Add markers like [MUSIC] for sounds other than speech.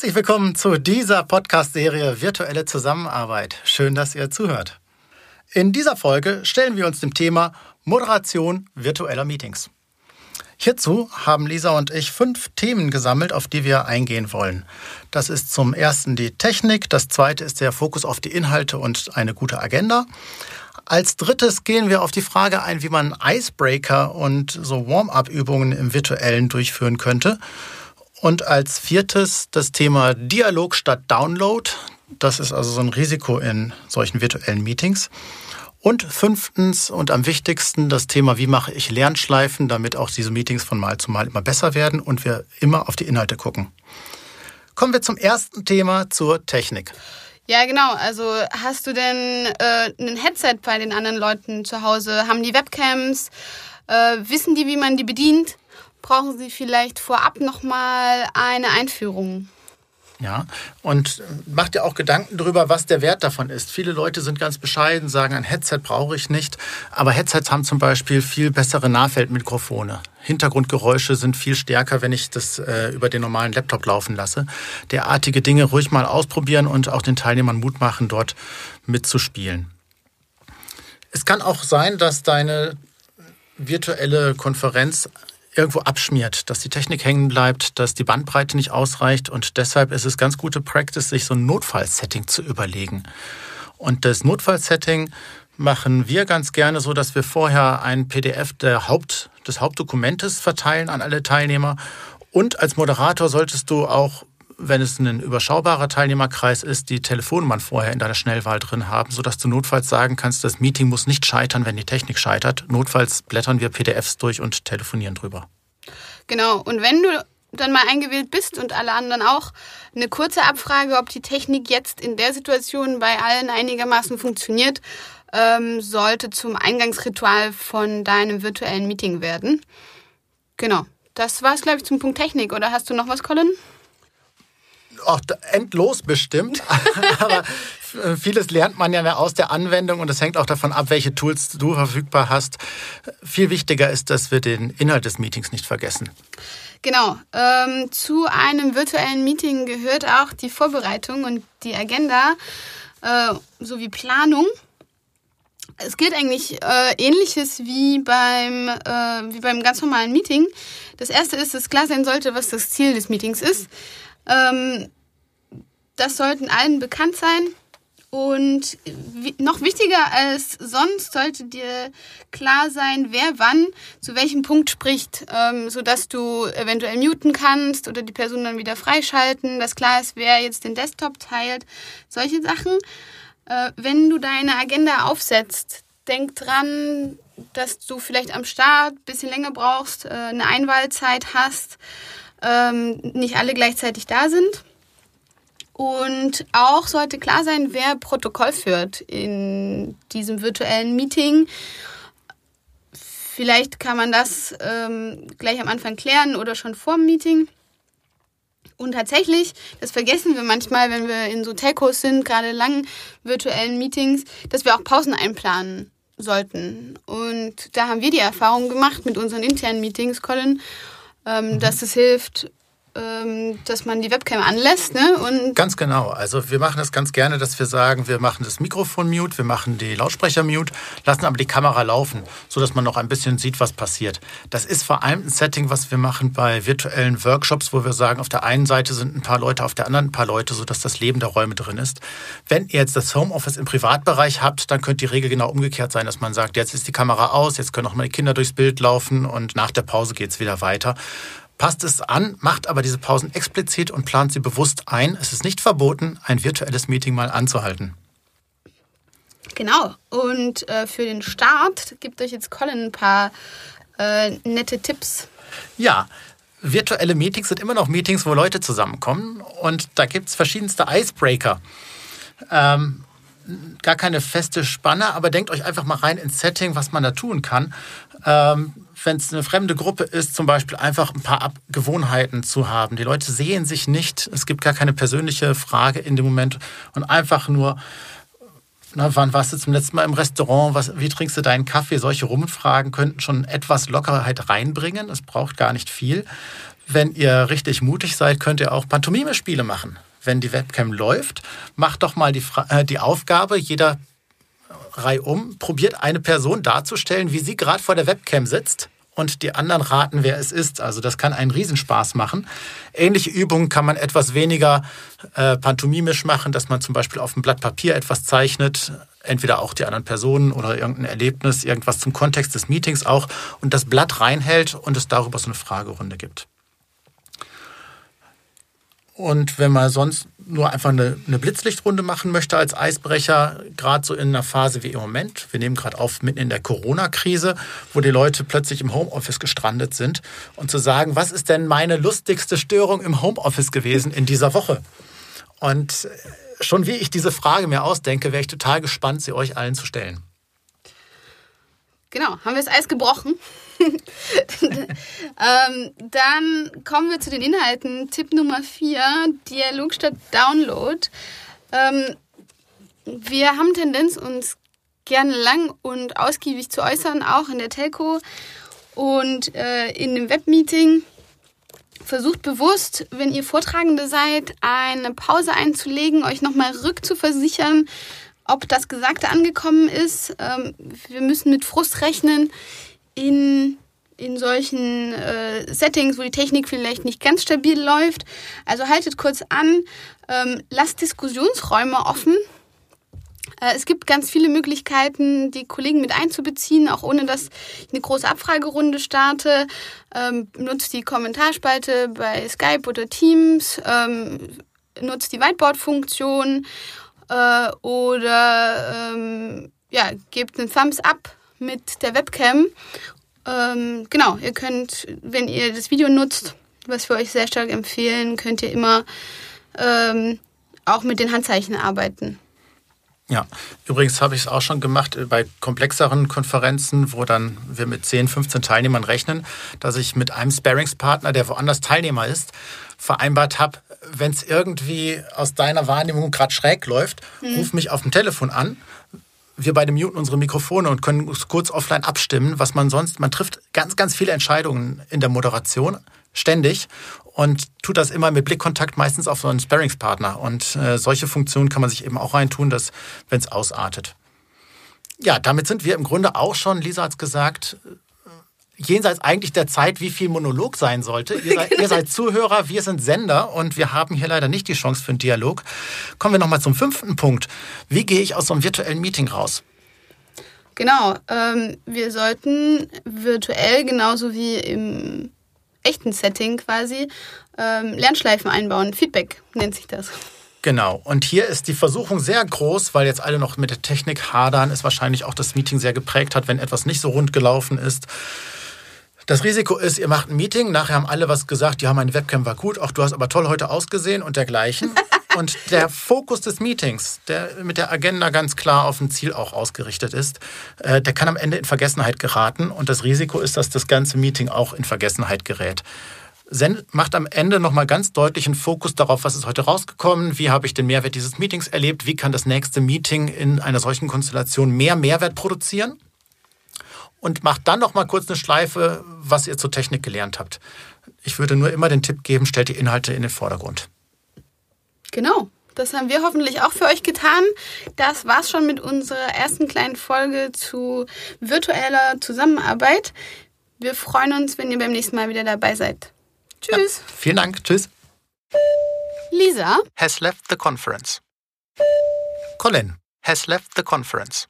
Herzlich willkommen zu dieser Podcast-Serie Virtuelle Zusammenarbeit. Schön, dass ihr zuhört. In dieser Folge stellen wir uns dem Thema Moderation virtueller Meetings. Hierzu haben Lisa und ich fünf Themen gesammelt, auf die wir eingehen wollen. Das ist zum ersten die Technik, das zweite ist der Fokus auf die Inhalte und eine gute Agenda. Als drittes gehen wir auf die Frage ein, wie man Icebreaker und so Warm-up-Übungen im virtuellen durchführen könnte. Und als viertes das Thema Dialog statt Download. Das ist also so ein Risiko in solchen virtuellen Meetings. Und fünftens und am wichtigsten das Thema, wie mache ich Lernschleifen, damit auch diese Meetings von Mal zu Mal immer besser werden und wir immer auf die Inhalte gucken. Kommen wir zum ersten Thema, zur Technik. Ja, genau. Also hast du denn äh, ein Headset bei den anderen Leuten zu Hause? Haben die Webcams? Äh, wissen die, wie man die bedient? Brauchen sie vielleicht vorab nochmal eine Einführung? Ja, und macht dir auch Gedanken darüber, was der Wert davon ist. Viele Leute sind ganz bescheiden, sagen, ein Headset brauche ich nicht. Aber Headsets haben zum Beispiel viel bessere Nahfeldmikrofone. Hintergrundgeräusche sind viel stärker, wenn ich das äh, über den normalen Laptop laufen lasse. Derartige Dinge ruhig mal ausprobieren und auch den Teilnehmern Mut machen, dort mitzuspielen. Es kann auch sein, dass deine virtuelle Konferenz irgendwo abschmiert, dass die Technik hängen bleibt, dass die Bandbreite nicht ausreicht. Und deshalb ist es ganz gute Practice, sich so ein Notfallsetting zu überlegen. Und das Notfallsetting machen wir ganz gerne so, dass wir vorher ein PDF Haupt, des Hauptdokumentes verteilen an alle Teilnehmer. Und als Moderator solltest du auch, wenn es ein überschaubarer Teilnehmerkreis ist, die Telefonnummern vorher in deiner Schnellwahl drin haben, sodass du notfalls sagen kannst, das Meeting muss nicht scheitern, wenn die Technik scheitert. Notfalls blättern wir PDFs durch und telefonieren drüber. Genau, und wenn du dann mal eingewählt bist und alle anderen auch, eine kurze Abfrage, ob die Technik jetzt in der Situation bei allen einigermaßen funktioniert, ähm, sollte zum Eingangsritual von deinem virtuellen Meeting werden. Genau, das war es, glaube ich, zum Punkt Technik. Oder hast du noch was, Colin? Auch endlos bestimmt. [LAUGHS] Aber vieles lernt man ja aus der Anwendung und es hängt auch davon ab, welche Tools du verfügbar hast. Viel wichtiger ist, dass wir den Inhalt des Meetings nicht vergessen. Genau. Ähm, zu einem virtuellen Meeting gehört auch die Vorbereitung und die Agenda äh, sowie Planung. Es gilt eigentlich äh, ähnliches wie beim, äh, wie beim ganz normalen Meeting. Das erste ist, dass klar sein sollte, was das Ziel des Meetings ist. Ähm, das sollten allen bekannt sein. Und noch wichtiger als sonst sollte dir klar sein, wer wann zu welchem Punkt spricht, ähm, sodass du eventuell muten kannst oder die Person dann wieder freischalten, dass klar ist, wer jetzt den Desktop teilt. Solche Sachen. Äh, wenn du deine Agenda aufsetzt, denk dran, dass du vielleicht am Start ein bisschen länger brauchst, äh, eine Einwahlzeit hast, ähm, nicht alle gleichzeitig da sind. Und auch sollte klar sein, wer Protokoll führt in diesem virtuellen Meeting. Vielleicht kann man das ähm, gleich am Anfang klären oder schon vor dem Meeting. Und tatsächlich, das vergessen wir manchmal, wenn wir in so Telcos sind, gerade langen virtuellen Meetings, dass wir auch Pausen einplanen sollten. Und da haben wir die Erfahrung gemacht mit unseren internen Meetings, Colin, ähm, mhm. dass es hilft, dass man die Webcam anlässt. Ne? Und ganz genau. Also wir machen das ganz gerne, dass wir sagen, wir machen das Mikrofon mute, wir machen die Lautsprecher mute, lassen aber die Kamera laufen, sodass man noch ein bisschen sieht, was passiert. Das ist vor allem ein Setting, was wir machen bei virtuellen Workshops, wo wir sagen, auf der einen Seite sind ein paar Leute, auf der anderen ein paar Leute, sodass das Leben der Räume drin ist. Wenn ihr jetzt das Homeoffice im Privatbereich habt, dann könnte die Regel genau umgekehrt sein, dass man sagt, jetzt ist die Kamera aus, jetzt können auch mal die Kinder durchs Bild laufen und nach der Pause geht es wieder weiter passt es an, macht aber diese Pausen explizit und plant sie bewusst ein. Es ist nicht verboten, ein virtuelles Meeting mal anzuhalten. Genau. Und äh, für den Start gibt euch jetzt Colin ein paar äh, nette Tipps. Ja, virtuelle Meetings sind immer noch Meetings, wo Leute zusammenkommen. Und da gibt es verschiedenste Icebreaker. Ähm, gar keine feste Spanne, aber denkt euch einfach mal rein ins Setting, was man da tun kann. Ähm, wenn es eine fremde Gruppe ist, zum Beispiel einfach ein paar Gewohnheiten zu haben. Die Leute sehen sich nicht, es gibt gar keine persönliche Frage in dem Moment und einfach nur na, wann warst du zum letzten Mal im Restaurant? Was, wie trinkst du deinen Kaffee? Solche Rumfragen könnten schon etwas Lockerheit reinbringen. Es braucht gar nicht viel. Wenn ihr richtig mutig seid, könnt ihr auch Pantomime-Spiele machen. Wenn die Webcam läuft, macht doch mal die, äh, die Aufgabe, jeder reihum probiert eine Person darzustellen, wie sie gerade vor der Webcam sitzt und die anderen raten, wer es ist. Also das kann einen Riesenspaß machen. Ähnliche Übungen kann man etwas weniger äh, pantomimisch machen, dass man zum Beispiel auf einem Blatt Papier etwas zeichnet, entweder auch die anderen Personen oder irgendein Erlebnis, irgendwas zum Kontext des Meetings auch und das Blatt reinhält und es darüber so eine Fragerunde gibt. Und wenn man sonst nur einfach eine, eine Blitzlichtrunde machen möchte als Eisbrecher, gerade so in einer Phase wie im Moment, wir nehmen gerade auf mitten in der Corona-Krise, wo die Leute plötzlich im Homeoffice gestrandet sind, und zu sagen, was ist denn meine lustigste Störung im Homeoffice gewesen in dieser Woche? Und schon wie ich diese Frage mir ausdenke, wäre ich total gespannt, sie euch allen zu stellen. Genau, haben wir das Eis gebrochen? [LAUGHS] ähm, dann kommen wir zu den Inhalten. Tipp Nummer 4, Dialog statt Download. Ähm, wir haben Tendenz, uns gerne lang und ausgiebig zu äußern, auch in der Telco und äh, in dem Webmeeting. Versucht bewusst, wenn ihr Vortragende seid, eine Pause einzulegen, euch nochmal rückzuversichern, ob das Gesagte angekommen ist. Ähm, wir müssen mit Frust rechnen in, in solchen äh, Settings, wo die Technik vielleicht nicht ganz stabil läuft. Also haltet kurz an, ähm, lasst Diskussionsräume offen. Äh, es gibt ganz viele Möglichkeiten, die Kollegen mit einzubeziehen, auch ohne dass ich eine große Abfragerunde starte. Ähm, nutzt die Kommentarspalte bei Skype oder Teams, ähm, nutzt die Whiteboard-Funktion äh, oder ähm, ja, gebt einen Thumbs up mit der Webcam. Ähm, genau, ihr könnt, wenn ihr das Video nutzt, was wir euch sehr stark empfehlen, könnt ihr immer ähm, auch mit den Handzeichen arbeiten. Ja, übrigens habe ich es auch schon gemacht bei komplexeren Konferenzen, wo dann wir mit 10, 15 Teilnehmern rechnen, dass ich mit einem Sparringspartner, der woanders Teilnehmer ist, vereinbart habe, wenn es irgendwie aus deiner Wahrnehmung gerade schräg läuft, mhm. ruf mich auf dem Telefon an. Wir beide muten unsere Mikrofone und können kurz offline abstimmen, was man sonst, man trifft ganz, ganz viele Entscheidungen in der Moderation, ständig und tut das immer mit Blickkontakt meistens auf so einen Sparringspartner. Und äh, solche Funktionen kann man sich eben auch reintun, dass, wenn es ausartet. Ja, damit sind wir im Grunde auch schon, Lisa hat es gesagt, jenseits eigentlich der Zeit, wie viel Monolog sein sollte. Ihr seid, [LAUGHS] ihr seid, Zuhörer, wir sind Sender und wir haben hier leider nicht die Chance für einen Dialog. Kommen wir nochmal zum fünften Punkt. Wie gehe ich aus so einem virtuellen Meeting raus? Genau, ähm, wir sollten virtuell genauso wie im echten Setting quasi ähm, Lernschleifen einbauen. Feedback nennt sich das. Genau. Und hier ist die Versuchung sehr groß, weil jetzt alle noch mit der Technik hadern, es wahrscheinlich auch das Meeting sehr geprägt hat, wenn etwas nicht so rund gelaufen ist. Das Risiko ist, ihr macht ein Meeting, nachher haben alle was gesagt, ja, meine Webcam war gut, auch du hast aber toll heute ausgesehen und dergleichen. [LAUGHS] und der Fokus des Meetings, der mit der Agenda ganz klar auf ein Ziel auch ausgerichtet ist, äh, der kann am Ende in Vergessenheit geraten und das Risiko ist, dass das ganze Meeting auch in Vergessenheit gerät. Zen macht am Ende nochmal ganz deutlich einen Fokus darauf, was ist heute rausgekommen, wie habe ich den Mehrwert dieses Meetings erlebt, wie kann das nächste Meeting in einer solchen Konstellation mehr Mehrwert produzieren und macht dann noch mal kurz eine Schleife, was ihr zur Technik gelernt habt. Ich würde nur immer den Tipp geben, stellt die Inhalte in den Vordergrund. Genau. Das haben wir hoffentlich auch für euch getan. Das war's schon mit unserer ersten kleinen Folge zu virtueller Zusammenarbeit. Wir freuen uns, wenn ihr beim nächsten Mal wieder dabei seid. Tschüss. Ja, vielen Dank. Tschüss. Lisa has left the conference. Colin has left the conference.